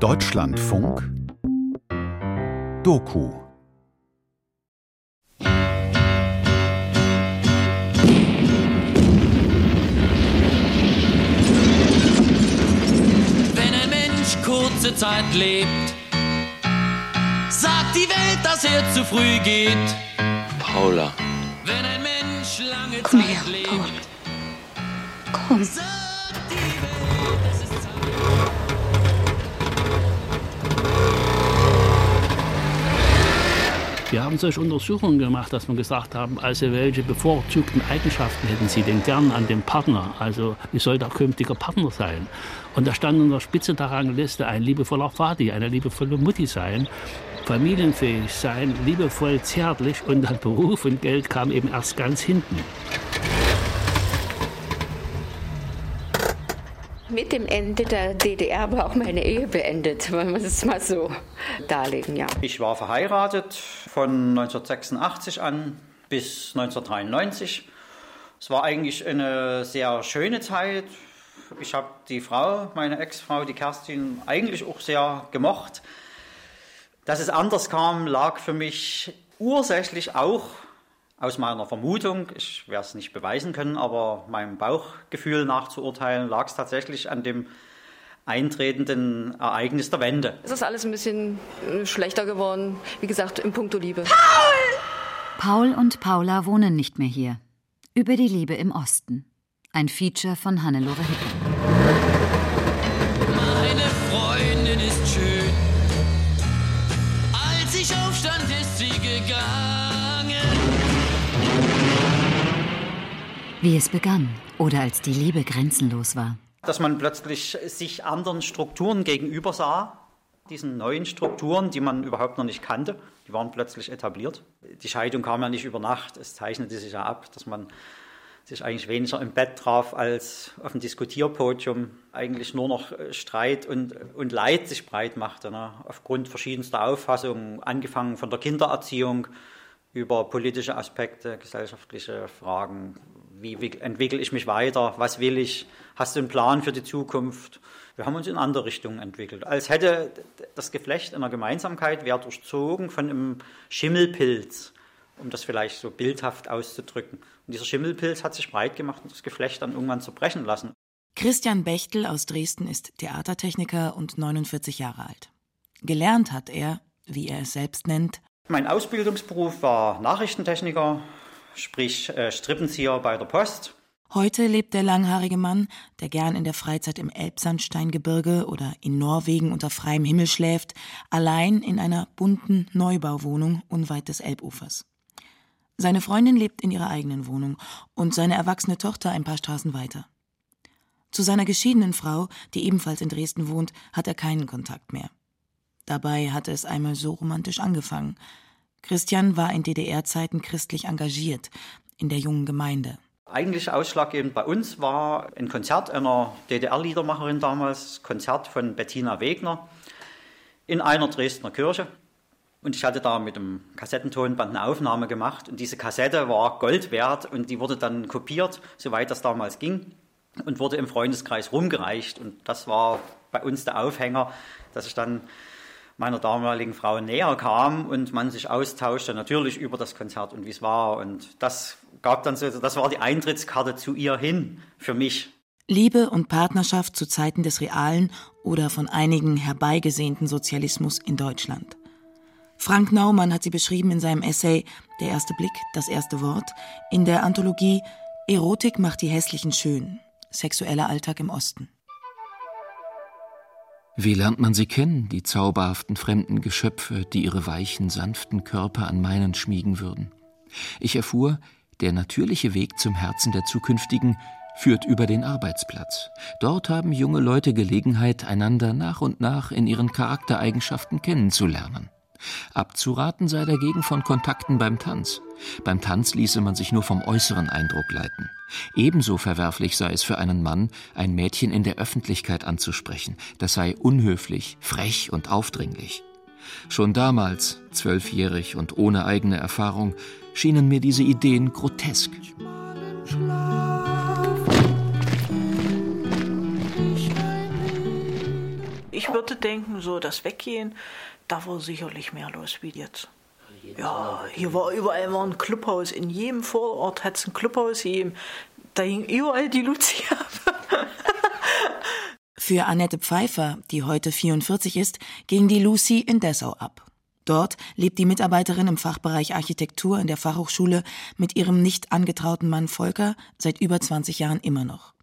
Deutschlandfunk Doku Wenn ein Mensch kurze Zeit lebt, sagt die Welt, dass er zu früh geht. Paula. Wenn ein Mensch lange Komm Zeit her, lebt, Paul. Komm. sagt die Welt, es ist Zeit. Wir haben solche Untersuchungen gemacht, dass wir gesagt haben, also welche bevorzugten Eigenschaften hätten Sie denn gern an dem Partner? Also wie soll der künftige Partner sein? Und da stand an der Spitze der Rangliste ein liebevoller Vati, eine liebevolle Mutti sein, familienfähig sein, liebevoll, zärtlich und dann Beruf und Geld kam eben erst ganz hinten. Mit dem Ende der DDR war auch meine Ehe beendet, wenn man es mal so darlegen, ja. Ich war verheiratet von 1986 an bis 1993. Es war eigentlich eine sehr schöne Zeit. Ich habe die Frau, meine Ex-Frau, die Kerstin, eigentlich auch sehr gemocht. Dass es anders kam, lag für mich ursächlich auch aus meiner Vermutung, ich werde es nicht beweisen können, aber meinem Bauchgefühl nachzuurteilen, lag es tatsächlich an dem eintretenden Ereignis der Wende. Es ist alles ein bisschen äh, schlechter geworden, wie gesagt, in puncto Liebe. Paul und Paula wohnen nicht mehr hier. Über die Liebe im Osten. Ein Feature von Hannelore Hicken. Wie es begann oder als die Liebe grenzenlos war. dass man plötzlich sich anderen Strukturen gegenüber sah, diesen neuen Strukturen, die man überhaupt noch nicht kannte, die waren plötzlich etabliert. Die Scheidung kam ja nicht über Nacht, es zeichnete sich ja ab, dass man sich eigentlich weniger im Bett traf als auf dem Diskutierpodium, eigentlich nur noch äh, Streit und, und Leid sich breit machte, ne? aufgrund verschiedenster Auffassungen, angefangen von der Kindererziehung über politische Aspekte, gesellschaftliche Fragen, wie wick- entwickle ich mich weiter, was will ich, hast du einen Plan für die Zukunft. Wir haben uns in andere Richtungen entwickelt. Als hätte das Geflecht einer Gemeinsamkeit wäre durchzogen von einem Schimmelpilz, um das vielleicht so bildhaft auszudrücken. Und dieser Schimmelpilz hat sich breit gemacht und das Geflecht dann irgendwann zerbrechen lassen. Christian Bechtel aus Dresden ist Theatertechniker und 49 Jahre alt. Gelernt hat er, wie er es selbst nennt, Mein Ausbildungsberuf war Nachrichtentechniker, sprich äh, Strippenzieher bei der Post. Heute lebt der langhaarige Mann, der gern in der Freizeit im Elbsandsteingebirge oder in Norwegen unter freiem Himmel schläft, allein in einer bunten Neubauwohnung unweit des Elbufers. Seine Freundin lebt in ihrer eigenen Wohnung und seine erwachsene Tochter ein paar Straßen weiter. Zu seiner geschiedenen Frau, die ebenfalls in Dresden wohnt, hat er keinen Kontakt mehr. Dabei hatte es einmal so romantisch angefangen. Christian war in DDR-Zeiten christlich engagiert, in der jungen Gemeinde. Eigentlich ausschlaggebend bei uns war ein Konzert einer DDR-Liedermacherin damals, Konzert von Bettina Wegner in einer Dresdner Kirche. Und ich hatte da mit dem Kassettentonband eine Aufnahme gemacht und diese Kassette war Gold wert und die wurde dann kopiert, soweit das damals ging, und wurde im Freundeskreis rumgereicht. Und das war bei uns der Aufhänger, dass ich dann meiner damaligen Frau näher kam und man sich austauschte, natürlich über das Konzert und wie es war. Und das gab dann so, das war die Eintrittskarte zu ihr hin für mich. Liebe und Partnerschaft zu Zeiten des realen oder von einigen herbeigesehnten Sozialismus in Deutschland. Frank Naumann hat sie beschrieben in seinem Essay Der erste Blick, das erste Wort in der Anthologie Erotik macht die Hässlichen schön. Sexueller Alltag im Osten. Wie lernt man sie kennen, die zauberhaften fremden Geschöpfe, die ihre weichen, sanften Körper an meinen schmiegen würden? Ich erfuhr, der natürliche Weg zum Herzen der Zukünftigen führt über den Arbeitsplatz. Dort haben junge Leute Gelegenheit, einander nach und nach in ihren Charaktereigenschaften kennenzulernen. Abzuraten sei dagegen von Kontakten beim Tanz. Beim Tanz ließe man sich nur vom äußeren Eindruck leiten. Ebenso verwerflich sei es für einen Mann, ein Mädchen in der Öffentlichkeit anzusprechen. Das sei unhöflich, frech und aufdringlich. Schon damals, zwölfjährig und ohne eigene Erfahrung, schienen mir diese Ideen grotesk. Ich würde denken, so das Weggehen, da war sicherlich mehr los wie jetzt. Ja, hier war überall war ein Clubhaus. In jedem Vorort hat es ein Clubhaus. Da hing überall die Lucia. Für Annette Pfeiffer, die heute 44 ist, ging die Lucy in Dessau ab. Dort lebt die Mitarbeiterin im Fachbereich Architektur in der Fachhochschule mit ihrem nicht angetrauten Mann Volker seit über 20 Jahren immer noch.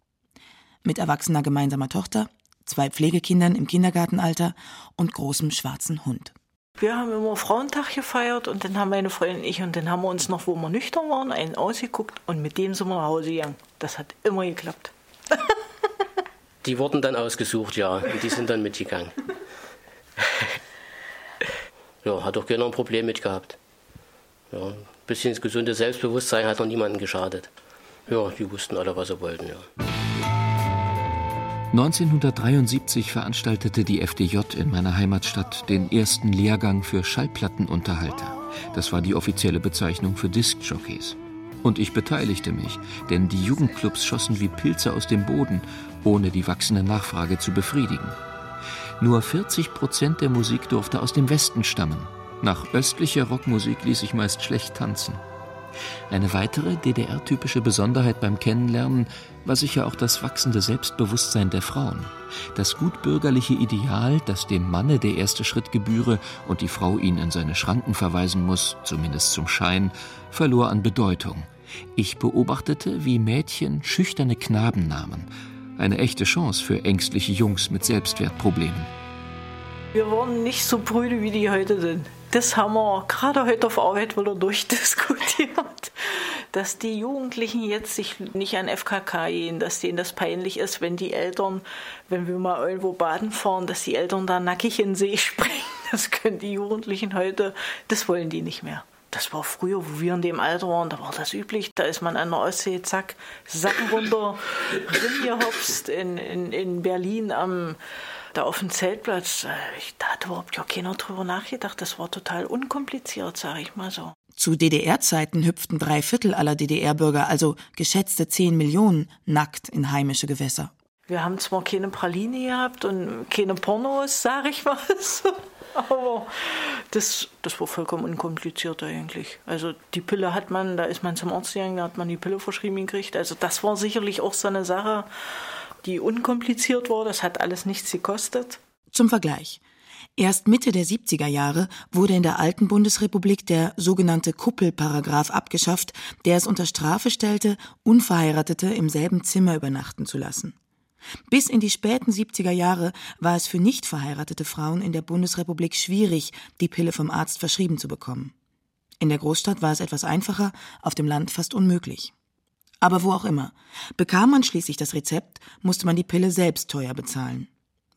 Mit erwachsener gemeinsamer Tochter, zwei Pflegekindern im Kindergartenalter und großem schwarzen Hund. Wir haben immer Frauentag gefeiert und dann haben meine Freundin und ich und dann haben wir uns noch, wo wir nüchtern waren, einen ausgeguckt und mit dem sind wir nach Hause gegangen. Das hat immer geklappt. die wurden dann ausgesucht, ja, und die sind dann mitgegangen. ja, hat doch keiner ein Problem mit gehabt. Ja, ein bisschen das gesunde Selbstbewusstsein hat noch niemandem geschadet. Ja, die wussten alle, was sie wollten, ja. 1973 veranstaltete die FDJ in meiner Heimatstadt den ersten Lehrgang für Schallplattenunterhalter. Das war die offizielle Bezeichnung für Diskjockeys. Und ich beteiligte mich, denn die Jugendclubs schossen wie Pilze aus dem Boden, ohne die wachsende Nachfrage zu befriedigen. Nur 40 Prozent der Musik durfte aus dem Westen stammen. Nach östlicher Rockmusik ließ sich meist schlecht tanzen. Eine weitere DDR-typische Besonderheit beim Kennenlernen war sicher auch das wachsende Selbstbewusstsein der Frauen. Das gutbürgerliche Ideal, dass dem Manne der erste Schritt gebühre und die Frau ihn in seine Schranken verweisen muss, zumindest zum Schein, verlor an Bedeutung. Ich beobachtete, wie Mädchen schüchterne Knaben nahmen. Eine echte Chance für ängstliche Jungs mit Selbstwertproblemen. Wir waren nicht so brüde, wie die heute sind das haben wir gerade heute auf Arbeit wieder durchdiskutiert, dass die Jugendlichen jetzt sich nicht an FKK gehen, dass denen das peinlich ist, wenn die Eltern, wenn wir mal irgendwo baden fahren, dass die Eltern da nackig in den See springen. Das können die Jugendlichen heute, das wollen die nicht mehr. Das war früher, wo wir in dem Alter waren, da war das üblich. Da ist man an der Ostsee, zack, Sacken runter, ringehopst in, in, in Berlin am da auf dem Zeltplatz, äh, da hat überhaupt ja keiner drüber nachgedacht. Das war total unkompliziert, sage ich mal so. Zu DDR-Zeiten hüpften drei Viertel aller DDR-Bürger, also geschätzte zehn Millionen, nackt in heimische Gewässer. Wir haben zwar keine Praline gehabt und keine Pornos, sage ich mal so. Aber das, das war vollkommen unkompliziert eigentlich. Also die Pille hat man, da ist man zum Arzt gegangen, da hat man die Pille verschrieben gekriegt. Also das war sicherlich auch so eine Sache, die unkompliziert war. Das hat alles nichts gekostet. Zum Vergleich. Erst Mitte der 70er Jahre wurde in der alten Bundesrepublik der sogenannte Kuppelparagraph abgeschafft, der es unter Strafe stellte, Unverheiratete im selben Zimmer übernachten zu lassen. Bis in die späten 70er Jahre war es für nicht verheiratete Frauen in der Bundesrepublik schwierig, die Pille vom Arzt verschrieben zu bekommen. In der Großstadt war es etwas einfacher, auf dem Land fast unmöglich. Aber wo auch immer. Bekam man schließlich das Rezept, musste man die Pille selbst teuer bezahlen.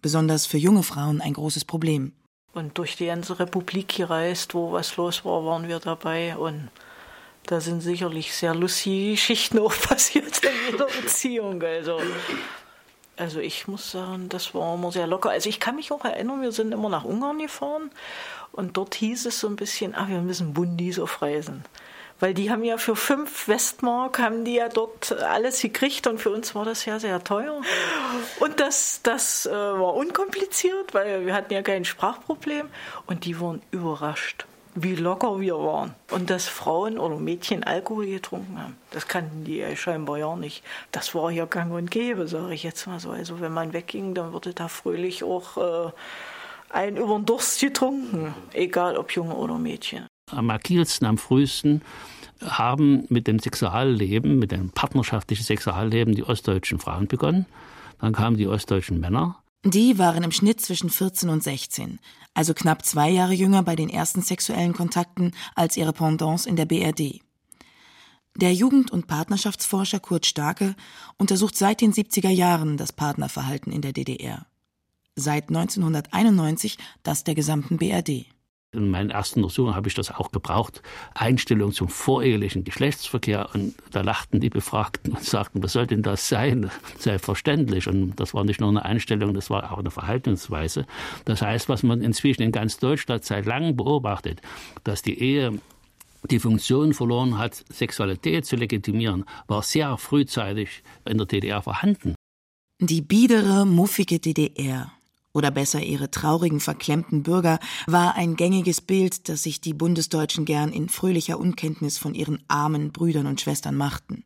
Besonders für junge Frauen ein großes Problem. Und durch die ganze Republik gereist, wo was los war, waren wir dabei. Und da sind sicherlich sehr lustige Geschichten auch passiert in jeder Beziehung. Also, also ich muss sagen, das war immer sehr locker. Also ich kann mich auch erinnern, wir sind immer nach Ungarn gefahren und dort hieß es so ein bisschen, ah, wir müssen Bundis auf Reisen weil die haben ja für fünf Westmark haben die ja dort alles gekriegt und für uns war das ja sehr teuer. Und das, das äh, war unkompliziert, weil wir hatten ja kein Sprachproblem und die waren überrascht wie locker wir waren. Und dass Frauen oder Mädchen Alkohol getrunken haben, das kannten die ja scheinbar ja nicht. Das war hier gang und gäbe, sage ich jetzt mal so. Also wenn man wegging, dann wurde da fröhlich auch äh, ein über den Durst getrunken, egal ob Junge oder Mädchen am agilsten, am frühesten haben mit dem Sexualleben, mit dem partnerschaftlichen Sexualleben die ostdeutschen Frauen begonnen. Dann kamen die ostdeutschen Männer. Die waren im Schnitt zwischen 14 und 16, also knapp zwei Jahre jünger bei den ersten sexuellen Kontakten als ihre Pendants in der BRD. Der Jugend- und Partnerschaftsforscher Kurt Starke untersucht seit den 70er Jahren das Partnerverhalten in der DDR. Seit 1991 das der gesamten BRD. In meinen ersten Untersuchungen habe ich das auch gebraucht. Einstellung zum vorehelichen Geschlechtsverkehr. Und da lachten die Befragten und sagten, was soll denn das sein? Selbstverständlich. Und das war nicht nur eine Einstellung, das war auch eine Verhaltensweise. Das heißt, was man inzwischen in ganz Deutschland seit langem beobachtet, dass die Ehe die Funktion verloren hat, Sexualität zu legitimieren, war sehr frühzeitig in der DDR vorhanden. Die biedere, muffige DDR oder besser ihre traurigen, verklemmten Bürger, war ein gängiges Bild, das sich die Bundesdeutschen gern in fröhlicher Unkenntnis von ihren armen Brüdern und Schwestern machten.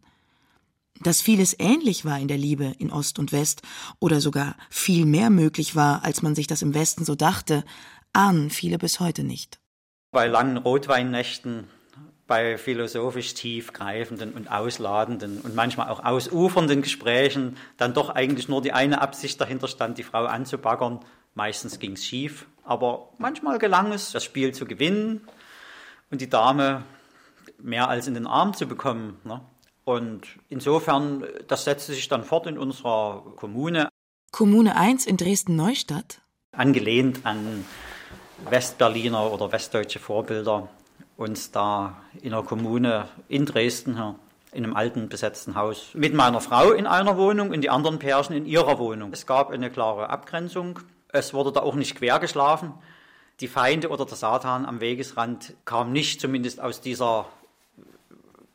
Dass vieles ähnlich war in der Liebe in Ost und West oder sogar viel mehr möglich war, als man sich das im Westen so dachte, ahnen viele bis heute nicht. Bei langen Rotweinnächten, bei philosophisch tiefgreifenden und ausladenden und manchmal auch ausufernden Gesprächen dann doch eigentlich nur die eine Absicht dahinter stand, die Frau anzubaggern. Meistens ging es schief, aber manchmal gelang es, das Spiel zu gewinnen und die Dame mehr als in den Arm zu bekommen. Ne? Und insofern, das setzte sich dann fort in unserer Kommune. Kommune 1 in Dresden-Neustadt? Angelehnt an Westberliner oder westdeutsche Vorbilder uns da in einer Kommune in Dresden in einem alten besetzten Haus mit meiner Frau in einer Wohnung und die anderen Pärchen in ihrer Wohnung. Es gab eine klare Abgrenzung. Es wurde da auch nicht quer geschlafen. Die Feinde oder der Satan am Wegesrand kam nicht zumindest aus dieser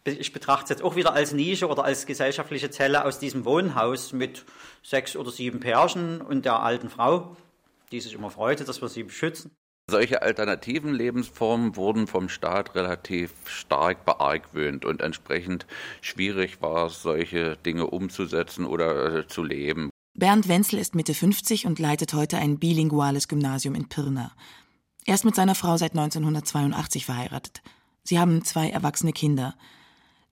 ich betrachte es jetzt auch wieder als Nische oder als gesellschaftliche Zelle aus diesem Wohnhaus mit sechs oder sieben Pärchen und der alten Frau, die sich immer freute, dass wir sie beschützen. Solche alternativen Lebensformen wurden vom Staat relativ stark beargwöhnt und entsprechend schwierig war es, solche Dinge umzusetzen oder äh, zu leben. Bernd Wenzel ist Mitte 50 und leitet heute ein bilinguales Gymnasium in Pirna. Er ist mit seiner Frau seit 1982 verheiratet. Sie haben zwei erwachsene Kinder.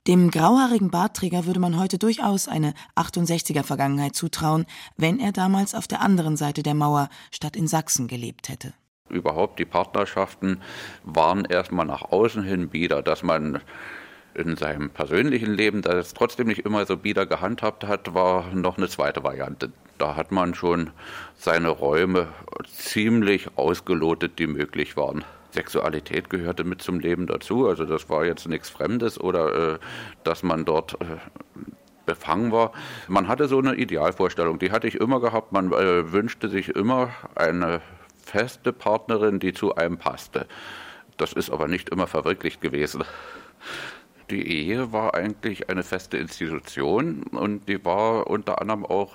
Dem grauhaarigen Bartträger würde man heute durchaus eine 68er Vergangenheit zutrauen, wenn er damals auf der anderen Seite der Mauer statt in Sachsen gelebt hätte. Überhaupt die Partnerschaften waren erstmal nach außen hin bieder, dass man in seinem persönlichen Leben das trotzdem nicht immer so bieder gehandhabt hat, war noch eine zweite Variante. Da hat man schon seine Räume ziemlich ausgelotet, die möglich waren. Sexualität gehörte mit zum Leben dazu, also das war jetzt nichts Fremdes oder äh, dass man dort äh, befangen war. Man hatte so eine Idealvorstellung, die hatte ich immer gehabt. Man äh, wünschte sich immer eine feste Partnerin, die zu einem passte. Das ist aber nicht immer verwirklicht gewesen. Die Ehe war eigentlich eine feste Institution und die war unter anderem auch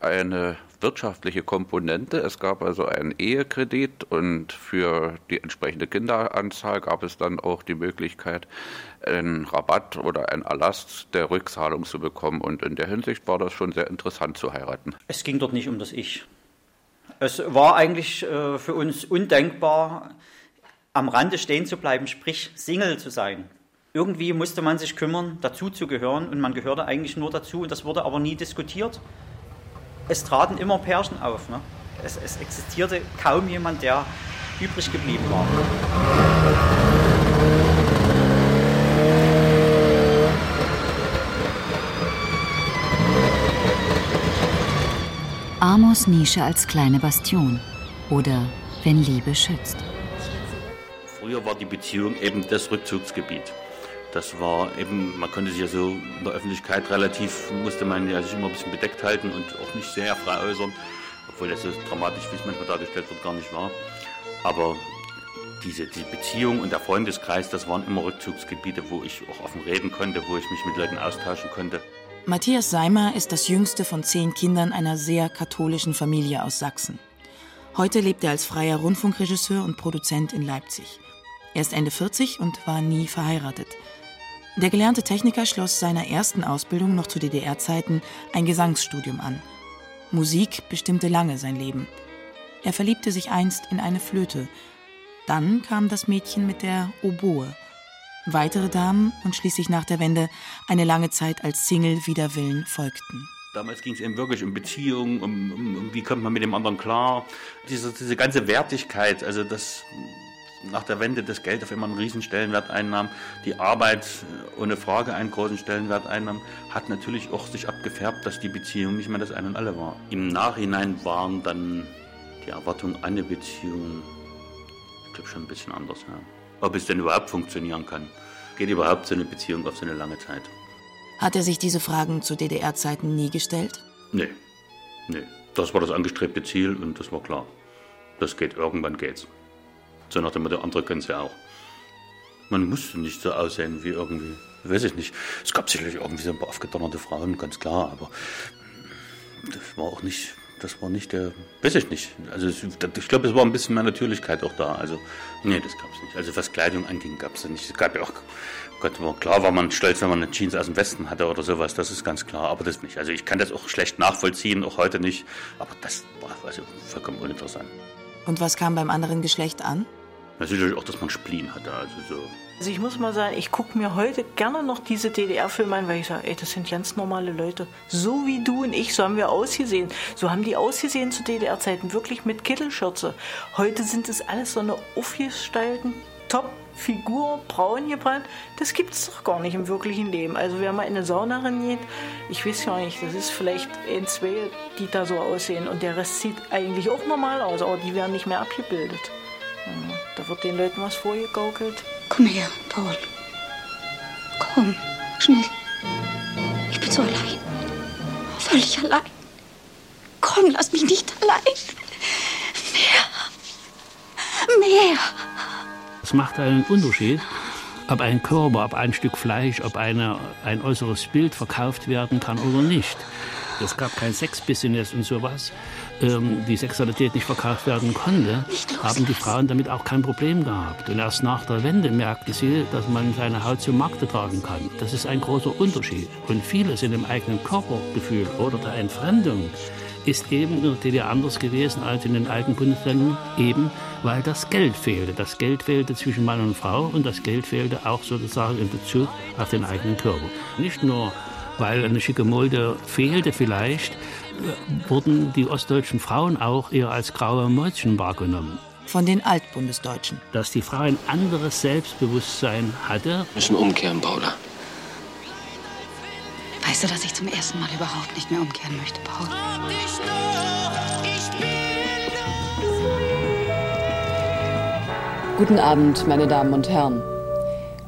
eine wirtschaftliche Komponente. Es gab also einen Ehekredit und für die entsprechende Kinderanzahl gab es dann auch die Möglichkeit, einen Rabatt oder einen Erlass der Rückzahlung zu bekommen. Und in der Hinsicht war das schon sehr interessant zu heiraten. Es ging dort nicht um das Ich. Es war eigentlich äh, für uns undenkbar, am Rande stehen zu bleiben, sprich Single zu sein. Irgendwie musste man sich kümmern, dazu zu gehören und man gehörte eigentlich nur dazu und das wurde aber nie diskutiert. Es traten immer Pärchen auf. Ne? Es, es existierte kaum jemand, der übrig geblieben war. Amos Nische als kleine Bastion oder Wenn Liebe schützt. Früher war die Beziehung eben das Rückzugsgebiet. Das war eben, man konnte sich ja so in der Öffentlichkeit relativ, musste man ja sich immer ein bisschen bedeckt halten und auch nicht sehr frei äußern, obwohl das so dramatisch, wie es manchmal dargestellt wird, gar nicht war. Aber diese, die Beziehung und der Freundeskreis, das waren immer Rückzugsgebiete, wo ich auch offen reden konnte, wo ich mich mit Leuten austauschen konnte. Matthias Seimer ist das jüngste von zehn Kindern einer sehr katholischen Familie aus Sachsen. Heute lebt er als freier Rundfunkregisseur und Produzent in Leipzig. Er ist Ende 40 und war nie verheiratet. Der gelernte Techniker schloss seiner ersten Ausbildung noch zu DDR-Zeiten ein Gesangsstudium an. Musik bestimmte lange sein Leben. Er verliebte sich einst in eine Flöte. Dann kam das Mädchen mit der Oboe. Weitere Damen und schließlich nach der Wende eine lange Zeit als Single wider Willen folgten. Damals ging es eben wirklich um Beziehungen, um, um, um, wie kommt man mit dem anderen klar. Diese, diese ganze Wertigkeit, also das nach der Wende das Geld auf immer einen riesen Stellenwert einnahm, die Arbeit ohne Frage einen großen Stellenwert einnahm, hat natürlich auch sich abgefärbt, dass die Beziehung nicht mehr das Ein und Alle war. Im Nachhinein waren dann die Erwartungen an eine Beziehung, ich glaube, schon ein bisschen anders. Ja ob es denn überhaupt funktionieren kann. Geht überhaupt so eine Beziehung auf so eine lange Zeit? Hat er sich diese Fragen zu DDR-Zeiten nie gestellt? Nee, nee. Das war das angestrebte Ziel und das war klar. Das geht, irgendwann geht's. So nach dem Motto, andere können es ja auch. Man musste nicht so aussehen wie irgendwie, weiß ich nicht. Es gab sicherlich irgendwie so ein paar aufgedonnerte Frauen, ganz klar, aber das war auch nicht das war nicht der, weiß ich nicht. Also ich glaube, es war ein bisschen mehr Natürlichkeit auch da. Also nee, das gab es nicht. Also was Kleidung anging, gab es nicht. Es gab ja auch, Gott, klar war man stolz, wenn man eine Jeans aus dem Westen hatte oder sowas. Das ist ganz klar. Aber das nicht. Also ich kann das auch schlecht nachvollziehen, auch heute nicht. Aber das war also vollkommen uninteressant. Und was kam beim anderen Geschlecht an? Natürlich auch, dass man Spleen hatte. Also so. Also ich muss mal sagen, ich gucke mir heute gerne noch diese DDR-Filme an, weil ich sage, ey, das sind ganz normale Leute. So wie du und ich, so haben wir ausgesehen. So haben die ausgesehen zu DDR-Zeiten, wirklich mit Kittelschürze. Heute sind es alles so eine aufgestylten Top-Figur, braun gebrannt. Das gibt es doch gar nicht im wirklichen Leben. Also wer mal in eine Sauna reingeht, ich weiß gar nicht, das ist vielleicht ein, zwei, die da so aussehen. Und der Rest sieht eigentlich auch normal aus, aber die werden nicht mehr abgebildet. Ja, da wird den Leuten was vorgegaukelt. Komm her, Paul. Komm, schnell. Ich bin so allein. Völlig allein. Komm, lass mich nicht allein. Mehr. Mehr. Es macht einen Unterschied, ob ein Körper, ob ein Stück Fleisch, ob eine, ein äußeres Bild verkauft werden kann oder nicht. Es gab kein Sexbusiness und sowas. Ähm, die Sexualität nicht verkauft werden konnte, haben die Frauen damit auch kein Problem gehabt. Und erst nach der Wende merkte sie, dass man seine Haut zum Markte tragen kann. Das ist ein großer Unterschied. Und vieles in dem eigenen Körpergefühl oder der Entfremdung ist eben in der DDR anders gewesen als in den alten Bundesländern, eben weil das Geld fehlte. Das Geld fehlte zwischen Mann und Frau und das Geld fehlte auch sozusagen in Bezug auf den eigenen Körper. Nicht nur, weil eine schicke Mulde fehlte vielleicht, wurden die ostdeutschen Frauen auch eher als graue Mäuschen wahrgenommen. Von den Altbundesdeutschen. Dass die Frau ein anderes Selbstbewusstsein hatte. Müssen umkehren, Paula. Weißt du, dass ich zum ersten Mal überhaupt nicht mehr umkehren möchte, Paul? Guten Abend, meine Damen und Herren.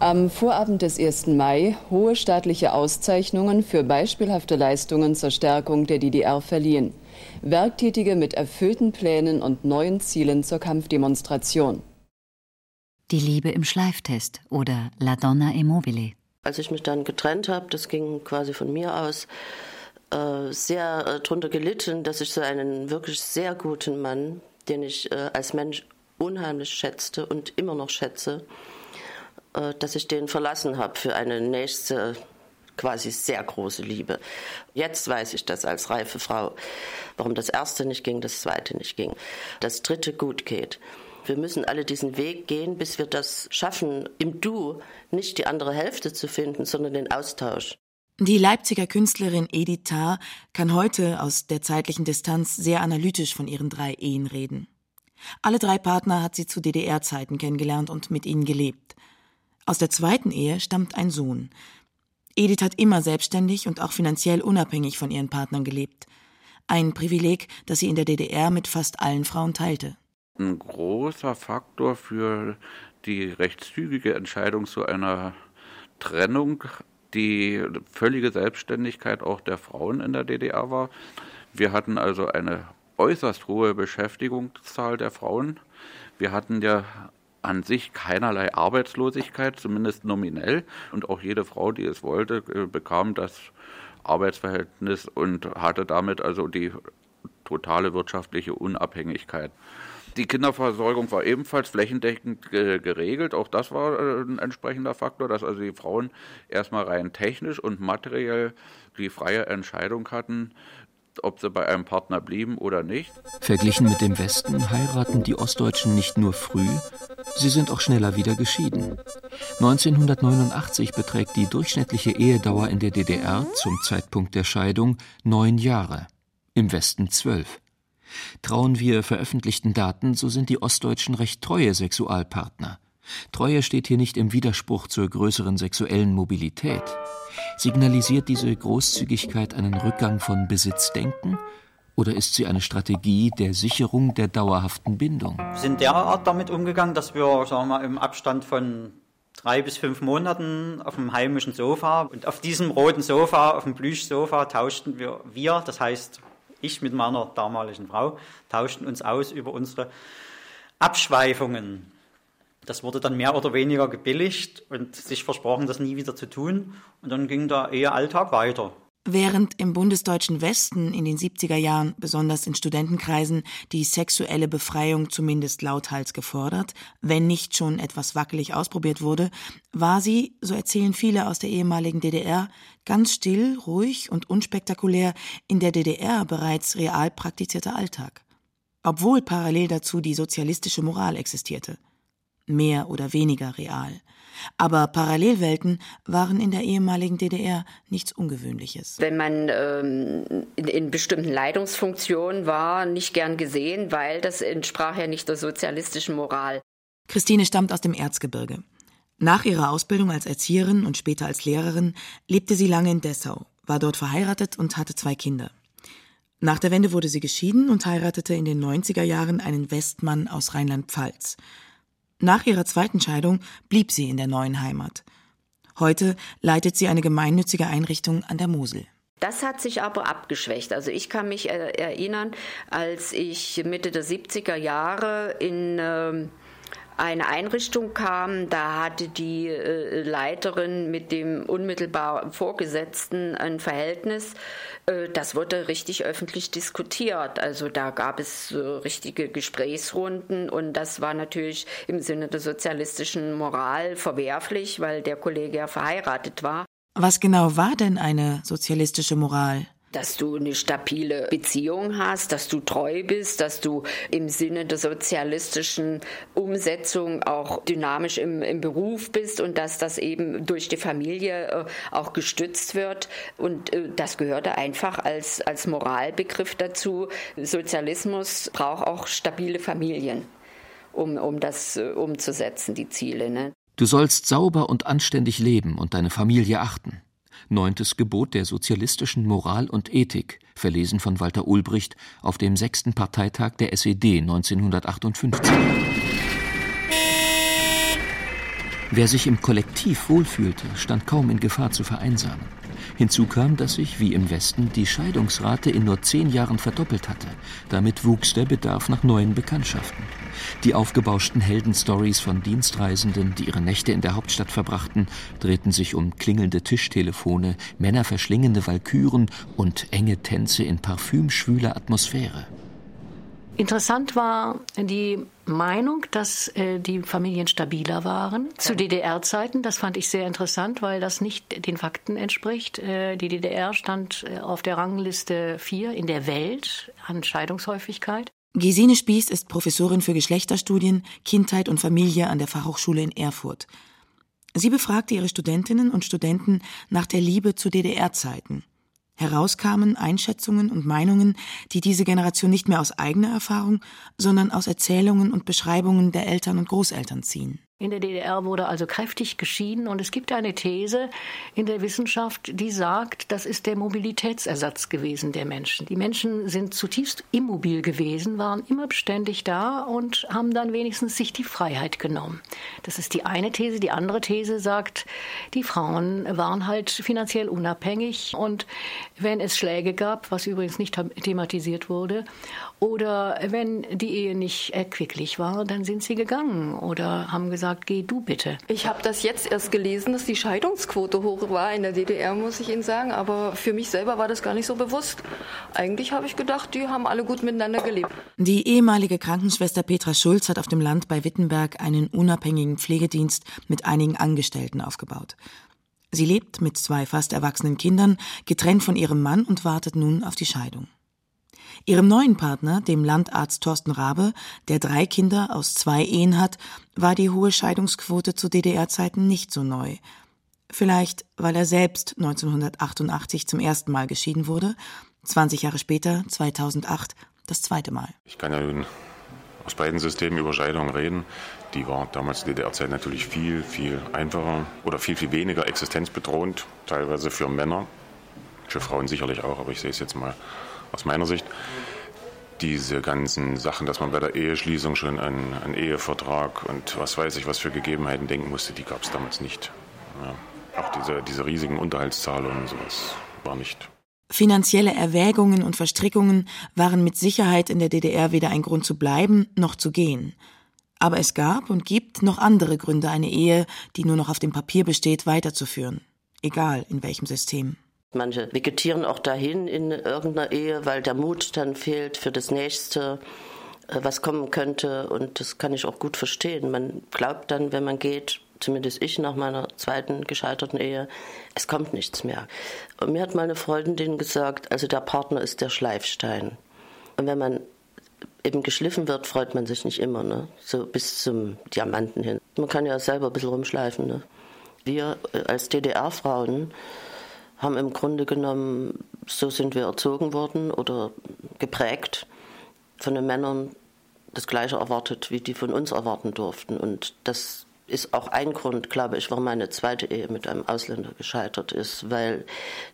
Am Vorabend des 1. Mai hohe staatliche Auszeichnungen für beispielhafte Leistungen zur Stärkung der DDR verliehen. Werktätige mit erfüllten Plänen und neuen Zielen zur Kampfdemonstration. Die Liebe im Schleiftest oder La Donna Immobile. Als ich mich dann getrennt habe, das ging quasi von mir aus, äh, sehr äh, drunter gelitten, dass ich so einen wirklich sehr guten Mann, den ich äh, als Mensch unheimlich schätzte und immer noch schätze, äh, dass ich den verlassen habe für eine nächste quasi sehr große Liebe. Jetzt weiß ich das als reife Frau, warum das erste nicht ging, das zweite nicht ging, das dritte gut geht. Wir müssen alle diesen Weg gehen, bis wir das schaffen, im Du nicht die andere Hälfte zu finden, sondern den Austausch. Die Leipziger Künstlerin Edith Tarr kann heute aus der zeitlichen Distanz sehr analytisch von ihren drei Ehen reden. Alle drei Partner hat sie zu DDR-Zeiten kennengelernt und mit ihnen gelebt. Aus der zweiten Ehe stammt ein Sohn. Edith hat immer selbstständig und auch finanziell unabhängig von ihren Partnern gelebt. Ein Privileg, das sie in der DDR mit fast allen Frauen teilte. Ein großer Faktor für die recht zügige Entscheidung zu einer Trennung die völlige Selbstständigkeit auch der Frauen in der DDR war. Wir hatten also eine äußerst hohe Beschäftigungszahl der Frauen. Wir hatten ja an sich keinerlei Arbeitslosigkeit, zumindest nominell. Und auch jede Frau, die es wollte, äh, bekam das Arbeitsverhältnis und hatte damit also die totale wirtschaftliche Unabhängigkeit. Die Kinderversorgung war ebenfalls flächendeckend geregelt. Auch das war äh, ein entsprechender Faktor, dass also die Frauen erstmal rein technisch und materiell die freie Entscheidung hatten, ob sie bei einem Partner blieben oder nicht. Verglichen mit dem Westen heiraten die Ostdeutschen nicht nur früh, sie sind auch schneller wieder geschieden. 1989 beträgt die durchschnittliche Ehedauer in der DDR zum Zeitpunkt der Scheidung neun Jahre, im Westen zwölf. Trauen wir veröffentlichten Daten, so sind die Ostdeutschen recht treue Sexualpartner. Treue steht hier nicht im Widerspruch zur größeren sexuellen Mobilität. Signalisiert diese Großzügigkeit einen Rückgang von Besitzdenken oder ist sie eine Strategie der Sicherung der dauerhaften Bindung? Wir sind derart damit umgegangen, dass wir sagen wir mal, im Abstand von drei bis fünf Monaten auf dem heimischen Sofa und auf diesem roten Sofa, auf dem Plüschsofa tauschten wir, wir, das heißt ich mit meiner damaligen Frau, tauschten uns aus über unsere Abschweifungen. Das wurde dann mehr oder weniger gebilligt und sich versprochen, das nie wieder zu tun. Und dann ging der Ehealltag weiter. Während im bundesdeutschen Westen in den 70er Jahren, besonders in Studentenkreisen, die sexuelle Befreiung zumindest lauthals gefordert, wenn nicht schon etwas wackelig ausprobiert wurde, war sie, so erzählen viele aus der ehemaligen DDR, ganz still, ruhig und unspektakulär in der DDR bereits real praktizierter Alltag. Obwohl parallel dazu die sozialistische Moral existierte. Mehr oder weniger real. Aber Parallelwelten waren in der ehemaligen DDR nichts Ungewöhnliches. Wenn man ähm, in, in, bestimmten Leitungsfunktionen war, nicht gern gesehen, weil das entsprach ja nicht der sozialistischen Moral. Christine stammt aus dem Erzgebirge. Nach ihrer Ausbildung als Erzieherin und später als Lehrerin lebte sie lange in Dessau, war dort verheiratet und hatte zwei Kinder. Nach der Wende wurde sie geschieden und heiratete in den 90er Jahren einen Westmann aus Rheinland-Pfalz. Nach ihrer zweiten Scheidung blieb sie in der neuen Heimat. Heute leitet sie eine gemeinnützige Einrichtung an der Mosel. Das hat sich aber abgeschwächt. Also ich kann mich erinnern, als ich Mitte der 70er Jahre in äh, eine Einrichtung kam, da hatte die äh, Leiterin mit dem unmittelbar Vorgesetzten ein Verhältnis. Äh, das wurde richtig öffentlich diskutiert. Also da gab es äh, richtige Gesprächsrunden und das war natürlich im Sinne der sozialistischen Moral verwerflich, weil der Kollege ja verheiratet war. Was genau war denn eine sozialistische Moral? Dass du eine stabile Beziehung hast, dass du treu bist, dass du im Sinne der sozialistischen Umsetzung auch dynamisch im, im Beruf bist und dass das eben durch die Familie äh, auch gestützt wird. Und äh, das gehörte einfach als, als Moralbegriff dazu. Sozialismus braucht auch stabile Familien, um, um das äh, umzusetzen, die Ziele. Ne? Du sollst sauber und anständig leben und deine Familie achten. Neuntes Gebot der sozialistischen Moral und Ethik, verlesen von Walter Ulbricht auf dem sechsten Parteitag der SED 1958. Wer sich im Kollektiv wohlfühlte, stand kaum in Gefahr zu vereinsamen. Hinzu kam, dass sich, wie im Westen, die Scheidungsrate in nur zehn Jahren verdoppelt hatte. Damit wuchs der Bedarf nach neuen Bekanntschaften. Die aufgebauschten Heldenstories von Dienstreisenden, die ihre Nächte in der Hauptstadt verbrachten, drehten sich um klingelnde Tischtelefone, männerverschlingende Walküren und enge Tänze in parfümschwüler Atmosphäre. Interessant war die Meinung, dass äh, die Familien stabiler waren zu DDR-Zeiten. Das fand ich sehr interessant, weil das nicht den Fakten entspricht. Äh, die DDR stand äh, auf der Rangliste 4 in der Welt an Scheidungshäufigkeit. Gesine Spieß ist Professorin für Geschlechterstudien, Kindheit und Familie an der Fachhochschule in Erfurt. Sie befragte ihre Studentinnen und Studenten nach der Liebe zu DDR-Zeiten. Herauskamen Einschätzungen und Meinungen, die diese Generation nicht mehr aus eigener Erfahrung, sondern aus Erzählungen und Beschreibungen der Eltern und Großeltern ziehen. In der DDR wurde also kräftig geschieden und es gibt eine These in der Wissenschaft, die sagt, das ist der Mobilitätsersatz gewesen der Menschen. Die Menschen sind zutiefst immobil gewesen, waren immer beständig da und haben dann wenigstens sich die Freiheit genommen. Das ist die eine These. Die andere These sagt, die Frauen waren halt finanziell unabhängig und wenn es Schläge gab, was übrigens nicht thematisiert wurde, oder wenn die Ehe nicht erquicklich war, dann sind sie gegangen oder haben gesagt, geh du bitte. Ich habe das jetzt erst gelesen, dass die Scheidungsquote hoch war in der DDR, muss ich Ihnen sagen. Aber für mich selber war das gar nicht so bewusst. Eigentlich habe ich gedacht, die haben alle gut miteinander gelebt. Die ehemalige Krankenschwester Petra Schulz hat auf dem Land bei Wittenberg einen unabhängigen Pflegedienst mit einigen Angestellten aufgebaut. Sie lebt mit zwei fast erwachsenen Kindern, getrennt von ihrem Mann und wartet nun auf die Scheidung. Ihrem neuen Partner, dem Landarzt Thorsten Rabe, der drei Kinder aus zwei Ehen hat, war die hohe Scheidungsquote zu DDR-Zeiten nicht so neu. Vielleicht, weil er selbst 1988 zum ersten Mal geschieden wurde, 20 Jahre später, 2008, das zweite Mal. Ich kann ja aus beiden Systemen über Scheidung reden. Die war damals zu DDR-Zeit natürlich viel, viel einfacher oder viel, viel weniger existenzbedrohend, teilweise für Männer, für Frauen sicherlich auch, aber ich sehe es jetzt mal aus meiner Sicht. Diese ganzen Sachen, dass man bei der Eheschließung schon an einen Ehevertrag und was weiß ich, was für Gegebenheiten denken musste, die gab es damals nicht. Ja. Auch diese, diese riesigen Unterhaltszahlungen, sowas war nicht. Finanzielle Erwägungen und Verstrickungen waren mit Sicherheit in der DDR weder ein Grund zu bleiben noch zu gehen. Aber es gab und gibt noch andere Gründe, eine Ehe, die nur noch auf dem Papier besteht, weiterzuführen. Egal in welchem System. Manche vegetieren auch dahin in irgendeiner Ehe, weil der Mut dann fehlt für das Nächste, äh, was kommen könnte. Und das kann ich auch gut verstehen. Man glaubt dann, wenn man geht, zumindest ich nach meiner zweiten gescheiterten Ehe, es kommt nichts mehr. Und mir hat meine Freundin gesagt, also der Partner ist der Schleifstein. Und wenn man eben geschliffen wird, freut man sich nicht immer, ne? so bis zum Diamanten hin. Man kann ja selber ein bisschen rumschleifen. Ne? Wir äh, als DDR-Frauen haben im Grunde genommen, so sind wir erzogen worden oder geprägt, von den Männern das Gleiche erwartet, wie die von uns erwarten durften. Und das ist auch ein Grund, glaube ich, warum meine zweite Ehe mit einem Ausländer gescheitert ist, weil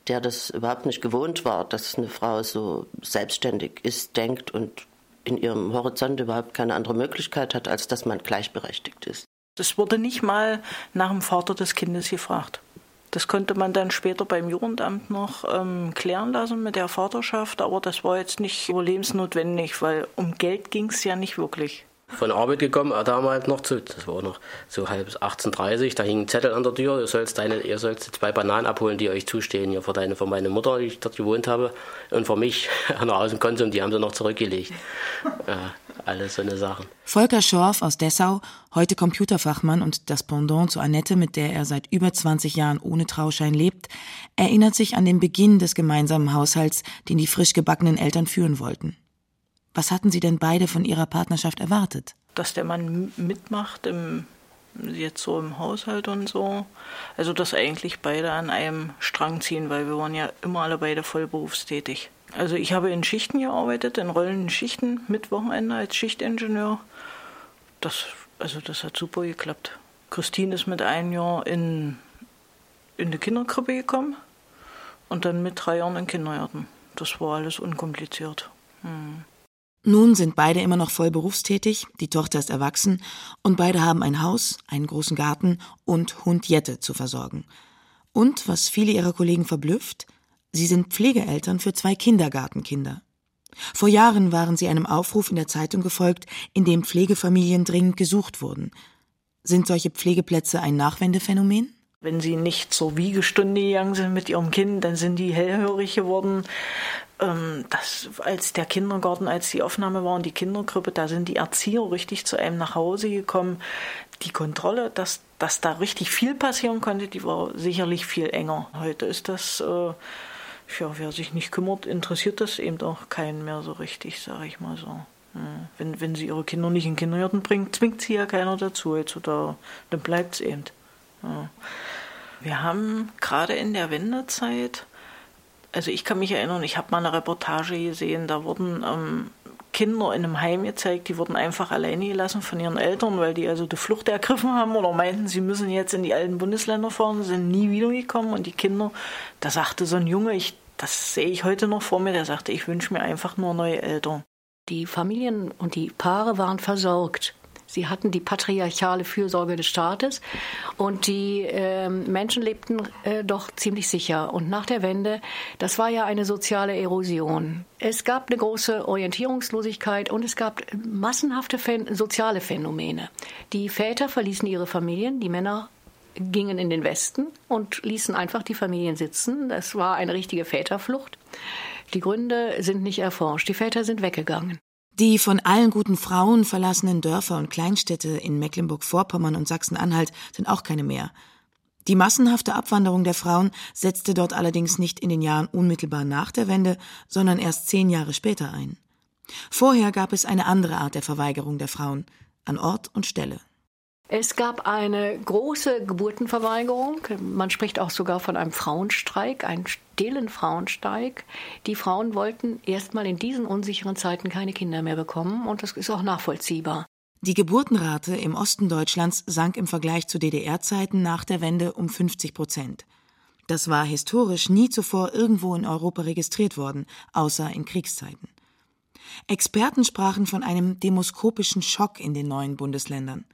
der das überhaupt nicht gewohnt war, dass eine Frau so selbstständig ist, denkt und in ihrem Horizont überhaupt keine andere Möglichkeit hat, als dass man gleichberechtigt ist. Das wurde nicht mal nach dem Vater des Kindes gefragt. Das konnte man dann später beim Jugendamt noch ähm, klären lassen mit der Vaterschaft, aber das war jetzt nicht überlebensnotwendig, weil um Geld ging es ja nicht wirklich. Von Arbeit gekommen, äh, damals noch zu, das war noch so halb 18.30 da hing ein Zettel an der Tür, ihr sollst, deine, ihr sollst zwei Bananen abholen, die euch zustehen, hier für, deine, für meine Mutter, die ich dort gewohnt habe, und für mich noch aus dem Konsum, die haben sie noch zurückgelegt. Ja, alles so eine Sachen. Volker Schorf aus Dessau, heute Computerfachmann und das Pendant zu Annette, mit der er seit über 20 Jahren ohne Trauschein lebt, erinnert sich an den Beginn des gemeinsamen Haushalts, den die frisch gebackenen Eltern führen wollten. Was hatten sie denn beide von ihrer Partnerschaft erwartet? Dass der Mann mitmacht im jetzt so im Haushalt und so. Also dass eigentlich beide an einem Strang ziehen, weil wir waren ja immer alle beide voll berufstätig. Also ich habe in Schichten gearbeitet, in rollenden Schichten mit Wochenende als Schichtingenieur. Das, also das hat super geklappt. Christine ist mit einem Jahr in, in die Kinderkrippe gekommen und dann mit drei Jahren in Kindergarten. Das war alles unkompliziert. Hm. Nun sind beide immer noch voll berufstätig, die Tochter ist erwachsen und beide haben ein Haus, einen großen Garten und Hund Jette zu versorgen. Und, was viele ihrer Kollegen verblüfft, sie sind Pflegeeltern für zwei Kindergartenkinder. Vor Jahren waren sie einem Aufruf in der Zeitung gefolgt, in dem Pflegefamilien dringend gesucht wurden. Sind solche Pflegeplätze ein Nachwendephänomen? Wenn sie nicht zur Wiegestunde gegangen sind mit ihrem Kind, dann sind die hellhörig geworden. Ähm, das, als der Kindergarten, als die Aufnahme war und die Kindergruppe, da sind die Erzieher richtig zu einem nach Hause gekommen. Die Kontrolle, dass, dass da richtig viel passieren konnte, die war sicherlich viel enger. Heute ist das, äh, ja, wer sich nicht kümmert, interessiert das eben auch keinen mehr so richtig, sage ich mal so. Wenn, wenn sie ihre Kinder nicht in den Kindergarten bringt, zwingt sie ja keiner dazu. Also da, dann bleibt es eben. Ja. Wir haben gerade in der Wendezeit, also ich kann mich erinnern, ich habe mal eine Reportage gesehen, da wurden ähm, Kinder in einem Heim gezeigt, die wurden einfach alleine gelassen von ihren Eltern, weil die also die Flucht ergriffen haben oder meinten, sie müssen jetzt in die alten Bundesländer fahren, sind nie wiedergekommen und die Kinder, da sagte so ein Junge, ich, das sehe ich heute noch vor mir, der sagte, ich wünsche mir einfach nur neue Eltern. Die Familien und die Paare waren versorgt. Sie hatten die patriarchale Fürsorge des Staates und die äh, Menschen lebten äh, doch ziemlich sicher. Und nach der Wende, das war ja eine soziale Erosion. Es gab eine große Orientierungslosigkeit und es gab massenhafte Phän soziale Phänomene. Die Väter verließen ihre Familien, die Männer gingen in den Westen und ließen einfach die Familien sitzen. Das war eine richtige Väterflucht. Die Gründe sind nicht erforscht. Die Väter sind weggegangen. Die von allen guten Frauen verlassenen Dörfer und Kleinstädte in Mecklenburg-Vorpommern und Sachsen-Anhalt sind auch keine mehr. Die massenhafte Abwanderung der Frauen setzte dort allerdings nicht in den Jahren unmittelbar nach der Wende, sondern erst zehn Jahre später ein. Vorher gab es eine andere Art der Verweigerung der Frauen, an Ort und Stelle. Es gab eine große Geburtenverweigerung. Man spricht auch sogar von einem Frauenstreik, einen stillen Frauenstreik. Die Frauen wollten erstmal in diesen unsicheren Zeiten keine Kinder mehr bekommen und das ist auch nachvollziehbar. Die Geburtenrate im Osten Deutschlands sank im Vergleich zu DDR-Zeiten nach der Wende um 50 Prozent. Das war historisch nie zuvor irgendwo in Europa registriert worden, außer in Kriegszeiten. Experten sprachen von einem demoskopischen Schock in den neuen Bundesländern.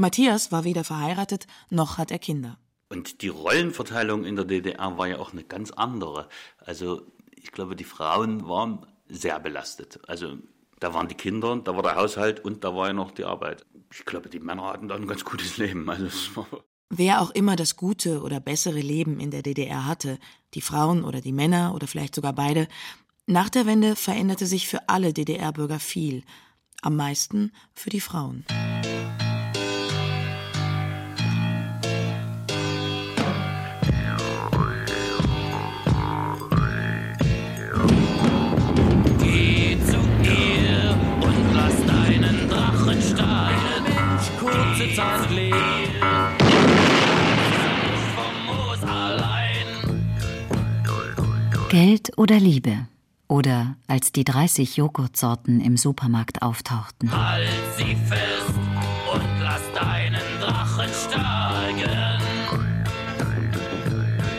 Matthias war weder verheiratet noch hat er Kinder. Und die Rollenverteilung in der DDR war ja auch eine ganz andere. Also ich glaube, die Frauen waren sehr belastet. Also da waren die Kinder, da war der Haushalt und da war ja noch die Arbeit. Ich glaube, die Männer hatten da ein ganz gutes Leben. Also Wer auch immer das gute oder bessere Leben in der DDR hatte, die Frauen oder die Männer oder vielleicht sogar beide, nach der Wende veränderte sich für alle DDR-Bürger viel, am meisten für die Frauen. Allein. Geld oder Liebe? Oder als die 30 Joghurtsorten im Supermarkt auftauchten. Halt sie fest und lass deinen Drachen steigen.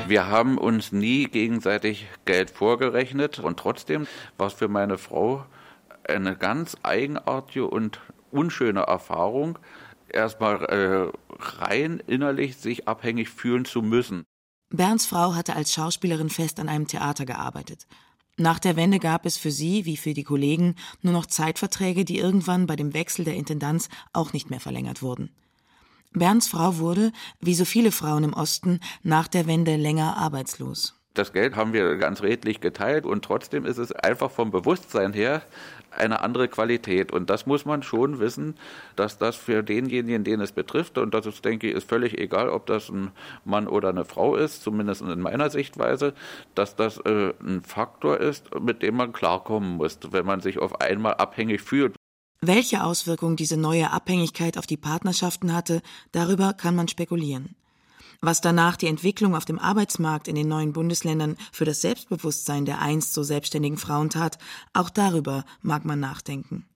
Wir haben uns nie gegenseitig Geld vorgerechnet und trotzdem war es für meine Frau eine ganz eigenartige und unschöne Erfahrung, erstmal äh, rein innerlich sich abhängig fühlen zu müssen. Bernds Frau hatte als Schauspielerin fest an einem Theater gearbeitet. Nach der Wende gab es für sie, wie für die Kollegen, nur noch Zeitverträge, die irgendwann bei dem Wechsel der Intendanz auch nicht mehr verlängert wurden. Bernds Frau wurde, wie so viele Frauen im Osten, nach der Wende länger arbeitslos. Das Geld haben wir ganz redlich geteilt und trotzdem ist es einfach vom Bewusstsein her eine andere Qualität. Und das muss man schon wissen, dass das für denjenigen, den es betrifft, und das ist, denke ich, ist völlig egal, ob das ein Mann oder eine Frau ist, zumindest in meiner Sichtweise, dass das äh, ein Faktor ist, mit dem man klarkommen muss, wenn man sich auf einmal abhängig fühlt. Welche Auswirkungen diese neue Abhängigkeit auf die Partnerschaften hatte, darüber kann man spekulieren. Was danach die Entwicklung auf dem Arbeitsmarkt in den neuen Bundesländern für das Selbstbewusstsein der einst so selbstständigen Frauen tat, auch darüber mag man nachdenken.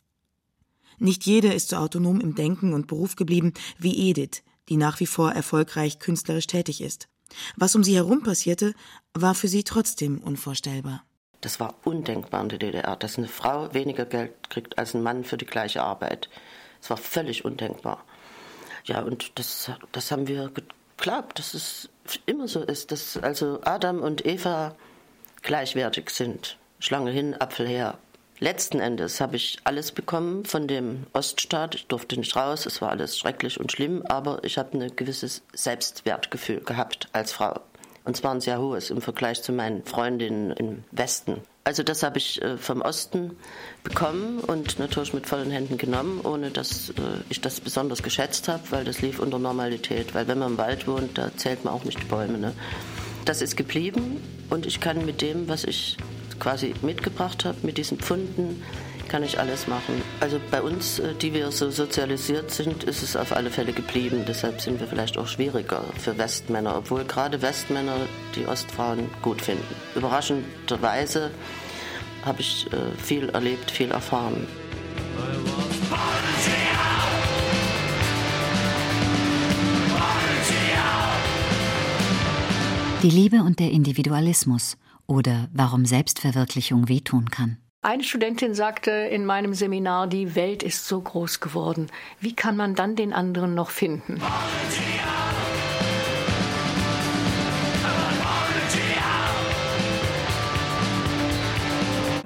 Nicht jede ist so autonom im Denken und Beruf geblieben wie Edith, die nach wie vor erfolgreich künstlerisch tätig ist. Was um sie herum passierte, war für sie trotzdem unvorstellbar. Das war undenkbar in der DDR, dass eine Frau weniger Geld kriegt als ein Mann für die gleiche Arbeit. Es war völlig undenkbar. Ja, und das, das haben wir geglaubt, dass es immer so ist, dass also Adam und Eva gleichwertig sind. Schlange hin, Apfel her. Letzten Endes habe ich alles bekommen von dem Oststaat. Ich durfte nicht raus, es war alles schrecklich und schlimm, aber ich habe ein gewisses Selbstwertgefühl gehabt als Frau. Und zwar ein sehr hohes im Vergleich zu meinen Freundinnen im Westen. Also das habe ich äh, vom Osten bekommen und natürlich mit vollen Händen genommen, ohne dass äh, ich das besonders geschätzt habe, weil das lief unter Normalität. Weil wenn man im Wald wohnt, da zählt man auch nicht die Bäume. Ne? Das ist geblieben und ich kann mit dem, was ich quasi mitgebracht habe, mit diesen Pfunden, kann ich alles machen. Also bei uns, äh, die wir so sozialisiert sind, ist es auf alle Fälle geblieben. Deshalb sind wir vielleicht auch schwieriger für Westmänner, obwohl gerade Westmänner die Ostfrauen gut finden. Überraschenderweise habe ich äh, viel erlebt, viel erfahren. Die Liebe und der Individualismus oder warum Selbstverwirklichung wehtun kann. Eine Studentin sagte in meinem Seminar, die Welt ist so groß geworden. Wie kann man dann den anderen noch finden? In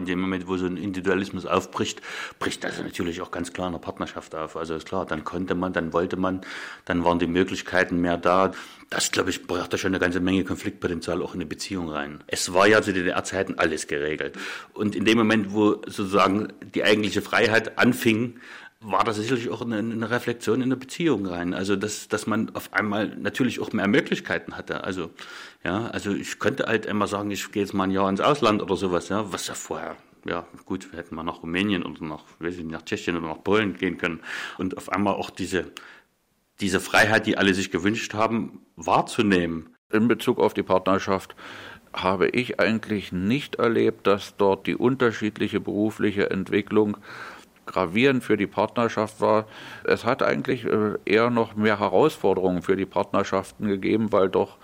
dem Moment, wo so ein Individualismus aufbricht, bricht das natürlich auch ganz klar in der Partnerschaft auf. Also ist klar, dann konnte man, dann wollte man, dann waren die Möglichkeiten mehr da. Das, glaube ich, brachte schon eine ganze Menge Konfliktpotenzial auch in eine Beziehung rein. Es war ja zu DDR-Zeiten alles geregelt. Und in dem Moment, wo sozusagen die eigentliche Freiheit anfing, war das sicherlich auch eine, eine, Reflexion in der Beziehung rein. Also, dass, dass man auf einmal natürlich auch mehr Möglichkeiten hatte. Also, ja, also ich könnte halt immer sagen, ich gehe jetzt mal ein Jahr ins Ausland oder sowas, ja, was ja vorher ja, gut, wir hätten mal nach Rumänien oder nach, weiß ich, nach Tschechien oder nach Polen gehen können. Und auf einmal auch diese, diese Freiheit, die alle sich gewünscht haben, wahrzunehmen. In Bezug auf die Partnerschaft habe ich eigentlich nicht erlebt, dass dort die unterschiedliche berufliche Entwicklung gravierend für die Partnerschaft war. Es hat eigentlich äh, eher noch mehr Herausforderungen für die Partnerschaften gegeben, weil doch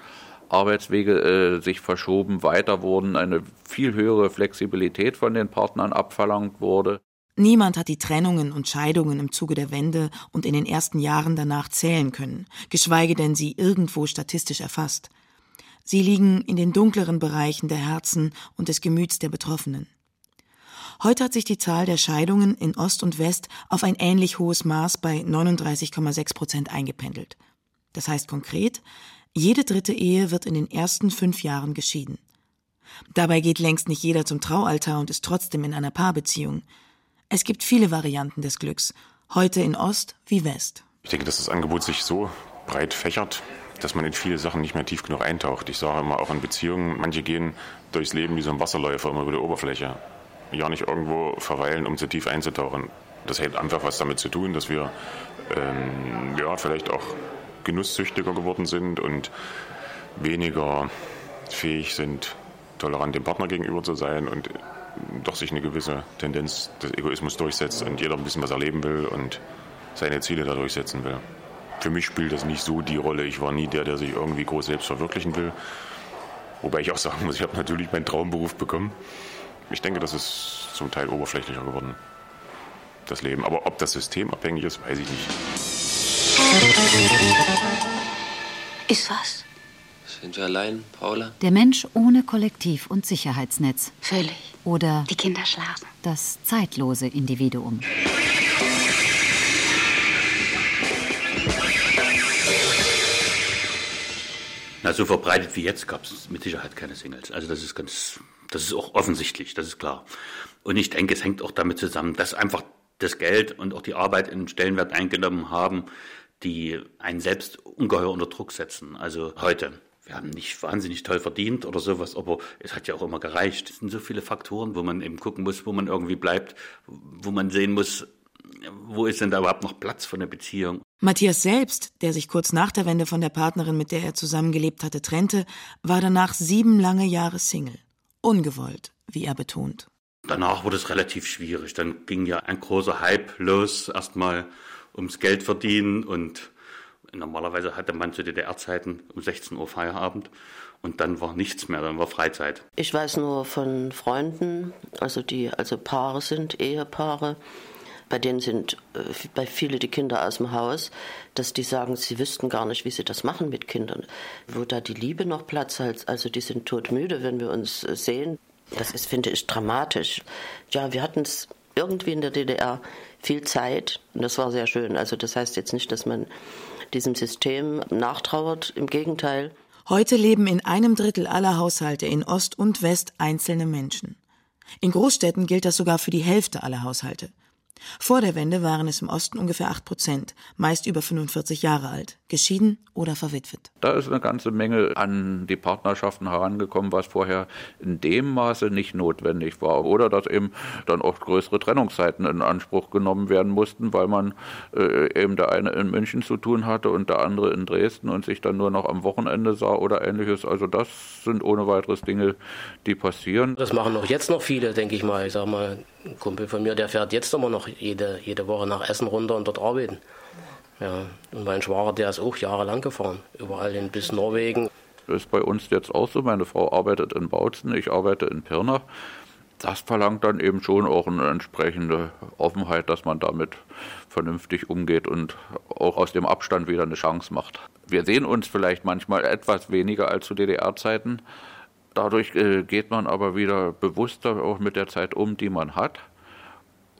Arbeitswege äh, sich verschoben, weiter wurden, eine viel höhere Flexibilität von den Partnern abverlangt wurde. Niemand hat die Trennungen und Scheidungen im Zuge der Wende und in den ersten Jahren danach zählen können, geschweige denn sie irgendwo statistisch erfasst. Sie liegen in den dunkleren Bereichen der Herzen und des Gemüts der Betroffenen. Heute hat sich die Zahl der Scheidungen in Ost und West auf ein ähnlich hohes Maß bei 39,6 Prozent eingependelt. Das heißt konkret, jede dritte Ehe wird in den ersten fünf Jahren geschieden. Dabei geht längst nicht jeder zum Traualtar und ist trotzdem in einer Paarbeziehung. Es gibt viele Varianten des Glücks, heute in Ost wie West. Ich denke, dass das Angebot sich so breit fächert, dass man in viele Sachen nicht mehr tief genug eintaucht. Ich sage immer auch in Beziehungen, manche gehen durchs Leben wie so ein Wasserläufer immer über die Oberfläche. Ja nicht irgendwo verweilen, um zu tief einzutauchen. Das hat einfach was damit zu tun, dass wir ähm, ja, vielleicht auch genusssüchtiger geworden sind und weniger fähig sind, tolerant dem Partner gegenüber zu sein und doch sich eine gewisse Tendenz des Egoismus durchsetzt und jeder ein bisschen was erleben will und seine Ziele da durchsetzen will. Für mich spielt das nicht so die Rolle. Ich war nie der, der sich irgendwie groß selbst verwirklichen will. Wobei ich auch sagen muss, ich habe natürlich meinen Traumberuf bekommen. Ich denke, das ist zum Teil oberflächlicher geworden, das Leben. Aber ob das System abhängig ist, weiß ich nicht. Ist was? Sind wir allein, Paula? Der Mensch ohne Kollektiv und Sicherheitsnetz. Völlig. Oder Die Kinder schlafen. das zeitlose Individuum. Na, so verbreitet wie jetzt gab es mit Sicherheit keine Singles. Also das ist ganz, das ist auch offensichtlich, das ist klar. Und ich denke, es hängt auch damit zusammen, dass einfach das Geld und auch die Arbeit einen Stellenwert eingenommen haben, die einen selbst ungeheuer unter Druck setzen. Also heute. Wir haben nicht wahnsinnig toll verdient oder sowas, aber es hat ja auch immer gereicht. Es sind so viele Faktoren, wo man eben gucken muss, wo man irgendwie bleibt, wo man sehen muss, wo ist denn da überhaupt noch Platz für eine Beziehung. Matthias selbst, der sich kurz nach der Wende von der Partnerin, mit der er zusammengelebt hatte, trennte, war danach sieben lange Jahre Single. Ungewollt, wie er betont. Danach wurde es relativ schwierig. Dann ging ja ein großer Hype los, erstmal ums Geld verdienen und normalerweise hatte man zu DDR-Zeiten um 16 Uhr Feierabend und dann war nichts mehr, dann war Freizeit. Ich weiß nur von Freunden, also die also Paare sind, Ehepaare, bei denen sind äh, bei viele die Kinder aus dem Haus, dass die sagen, sie wüssten gar nicht, wie sie das machen mit Kindern. Wo da die Liebe noch Platz hat, also die sind todmüde, wenn wir uns äh, sehen. Das ist, finde ich, dramatisch. Ja, wir hatten es irgendwie in der DDR viel Zeit und das war sehr schön. Also das heißt jetzt nicht, dass man diesem System nachtrauert, im Gegenteil. Heute leben in einem Drittel aller Haushalte in Ost und West einzelne Menschen. In Großstädten gilt das sogar für die Hälfte aller Haushalte. Vor der Wende waren es im Osten ungefähr 8 Prozent, meist über 45 Jahre alt, geschieden oder verwitwet. Da ist eine ganze Menge an die Partnerschaften herangekommen, was vorher in dem Maße nicht notwendig war. Oder dass eben dann auch größere Trennungszeiten in Anspruch genommen werden mussten, weil man äh, eben der eine in München zu tun hatte und der andere in Dresden und sich dann nur noch am Wochenende sah oder ähnliches. Also das sind ohne weiteres Dinge, die passieren. Das machen auch jetzt noch viele, denke ich mal. Ich sag mal, ein Kumpel von mir, der fährt jetzt immer noch jede, jede Woche nach Essen runter und dort arbeiten. Ja, und mein Schwager, der ist auch jahrelang gefahren, überall hin bis Norwegen. Das ist bei uns jetzt auch so. Meine Frau arbeitet in Bautzen, ich arbeite in Pirna. Das verlangt dann eben schon auch eine entsprechende Offenheit, dass man damit vernünftig umgeht und auch aus dem Abstand wieder eine Chance macht. Wir sehen uns vielleicht manchmal etwas weniger als zu DDR-Zeiten. Dadurch äh, geht man aber wieder bewusster auch mit der Zeit um, die man hat.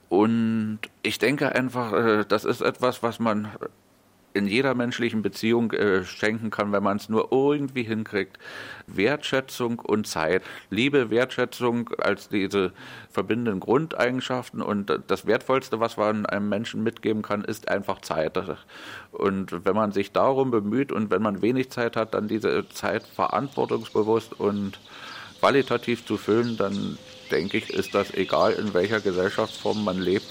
Und ich denke einfach, äh, das ist etwas, was man in jeder menschlichen Beziehung äh, schenken kann, wenn man es nur irgendwie hinkriegt. Wertschätzung und Zeit. Liebe, Wertschätzung als diese verbindenden Grundeigenschaften und das Wertvollste, was man einem Menschen mitgeben kann, ist einfach Zeit. Und wenn man sich darum bemüht und wenn man wenig Zeit hat, dann diese Zeit verantwortungsbewusst und qualitativ zu füllen, dann denke ich, ist das egal, in welcher Gesellschaftsform man lebt,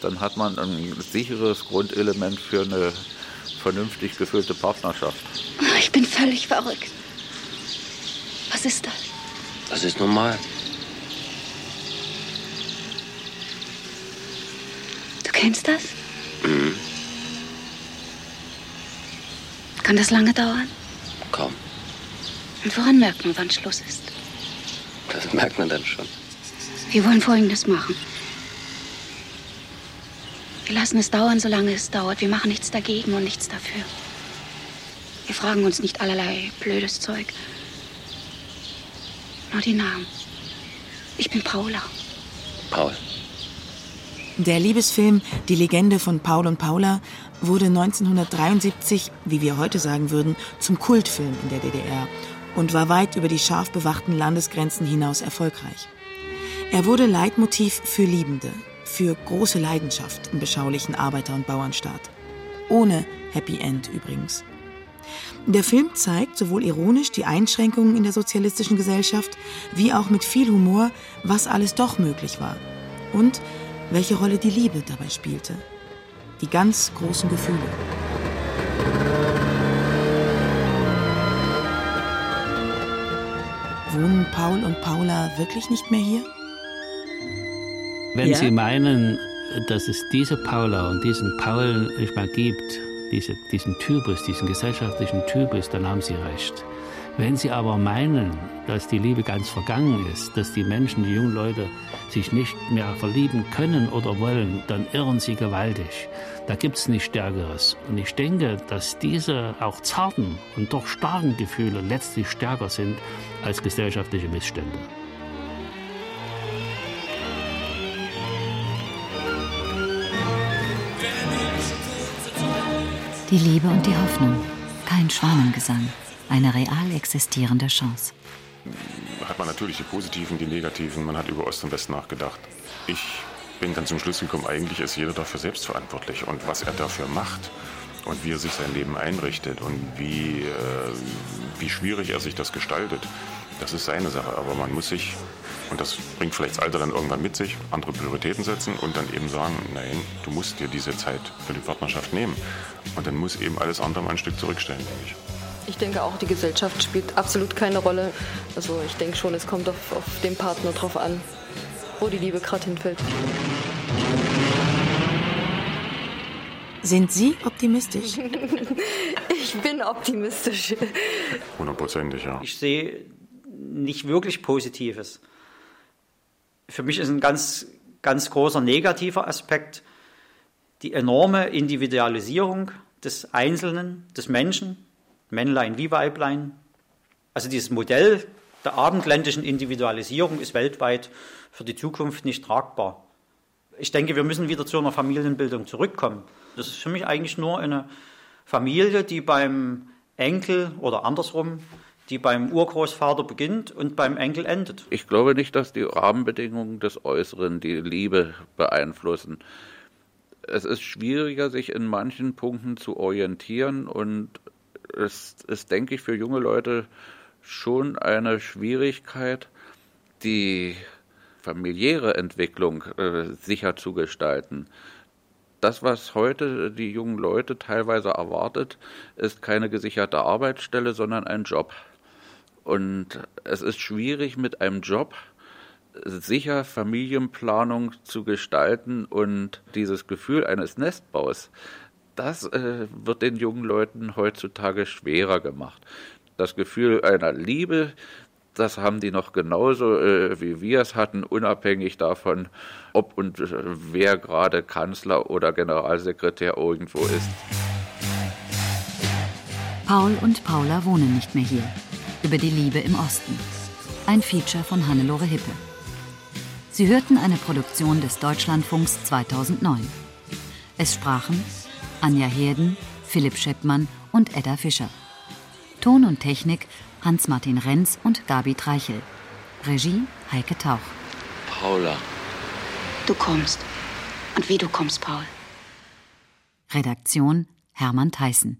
dann hat man ein sicheres Grundelement für eine vernünftig gefüllte Partnerschaft. Ich bin völlig verrückt. Was ist das? Das ist normal. Du kennst das? Mhm. Kann das lange dauern? Kaum. Und woran merkt man, wann Schluss ist? Das merkt man dann schon. Wir wollen Folgendes machen. Wir lassen es dauern, solange es dauert. Wir machen nichts dagegen und nichts dafür. Wir fragen uns nicht allerlei blödes Zeug. Nur die Namen. Ich bin Paula. Paul. Der Liebesfilm Die Legende von Paul und Paula wurde 1973, wie wir heute sagen würden, zum Kultfilm in der DDR und war weit über die scharf bewachten Landesgrenzen hinaus erfolgreich. Er wurde Leitmotiv für Liebende, für große Leidenschaft im beschaulichen Arbeiter- und Bauernstaat. Ohne Happy End übrigens. Der Film zeigt sowohl ironisch die Einschränkungen in der sozialistischen Gesellschaft, wie auch mit viel Humor, was alles doch möglich war. Und welche Rolle die Liebe dabei spielte. Die ganz großen Gefühle. Wohnen Paul und Paula wirklich nicht mehr hier? Wenn Ja. Sie meinen, dass es diese Paula und diesen Paul nicht mehr gibt, diese, diesen Typus, diesen gesellschaftlichen Typus, dann haben Sie recht. Wenn Sie aber meinen, dass die Liebe ganz vergangen ist, dass die Menschen, die jungen Leute sich nicht mehr verlieben können oder wollen, dann irren Sie gewaltig. Da gibt es nichts Stärkeres. Und ich denke, dass diese auch zarten und doch starken Gefühle letztlich stärker sind als gesellschaftliche Missstände. Die Liebe und die Hoffnung. Kein Schwanengesang. Eine real existierende Chance. Hat man natürlich die positiven, die negativen. Man hat über Ost und West nachgedacht. Ich bin dann zum Schluss gekommen, eigentlich ist jeder dafür selbst verantwortlich. Und was er dafür macht und wie er sich sein Leben einrichtet und wie, äh, wie schwierig er sich das gestaltet, das ist seine Sache. Aber man muss sich, und das bringt vielleicht das Alter dann irgendwann mit sich, andere Prioritäten setzen und dann eben sagen, nein, du musst dir diese Zeit für die Partnerschaft nehmen. Und dann muss eben alles andere mal ein Stück zurückstellen, denke ich. Ich denke auch, die Gesellschaft spielt absolut keine Rolle. Also ich denke schon, es kommt auf, auf den Partner drauf an, wo die Liebe gerade hinfällt. Sind Sie optimistisch? ich bin optimistisch. Hundertprozentig, ja. Ich sehe nicht wirklich Positives. Für mich ist ein ganz, ganz großer negativer Aspekt die enorme Individualisierung des Einzelnen, des Menschen, Männlein wie Weiblein. Also dieses Modell der abendländischen Individualisierung ist weltweit für die Zukunft nicht tragbar. Ich denke, wir müssen wieder zu einer Familienbildung zurückkommen. Das ist für mich eigentlich nur eine Familie, die beim Enkel oder andersrum, die beim Urgroßvater beginnt und beim Enkel endet. Ich glaube nicht, dass die Rahmenbedingungen des Äußeren die Liebe beeinflussen. Es ist schwieriger, sich in manchen Punkten zu orientieren und es ist, denke ich, für junge Leute schon eine Schwierigkeit, die familiäre Entwicklung äh, sicher zu gestalten. Das, was heute die jungen Leute teilweise erwartet, ist keine gesicherte Arbeitsstelle, sondern ein Job. Und es ist schwierig, mit einem Job sicher Familienplanung zu gestalten und dieses Gefühl eines Nestbaus, das äh, wird den jungen Leuten heutzutage schwerer gemacht. Das Gefühl einer Liebe, das haben die noch genauso, äh, wie wir es hatten, unabhängig davon, ob und äh, wer gerade Kanzler oder Generalsekretär irgendwo ist. Paul und Paula wohnen nicht mehr hier. Über die Liebe im Osten. Ein Feature von Hannelore Hippe. Sie hörten eine Produktion des Deutschlandfunks 2009. Es sprachen Anja Herden, Philipp Scheppmann und Edda Fischer. Ton und Technik Hans-Martin Renz und Gabi Treichel. Regie Heike Tauch. Paula. Du kommst. Und wie du kommst, Paul. Redaktion Hermann Theissen.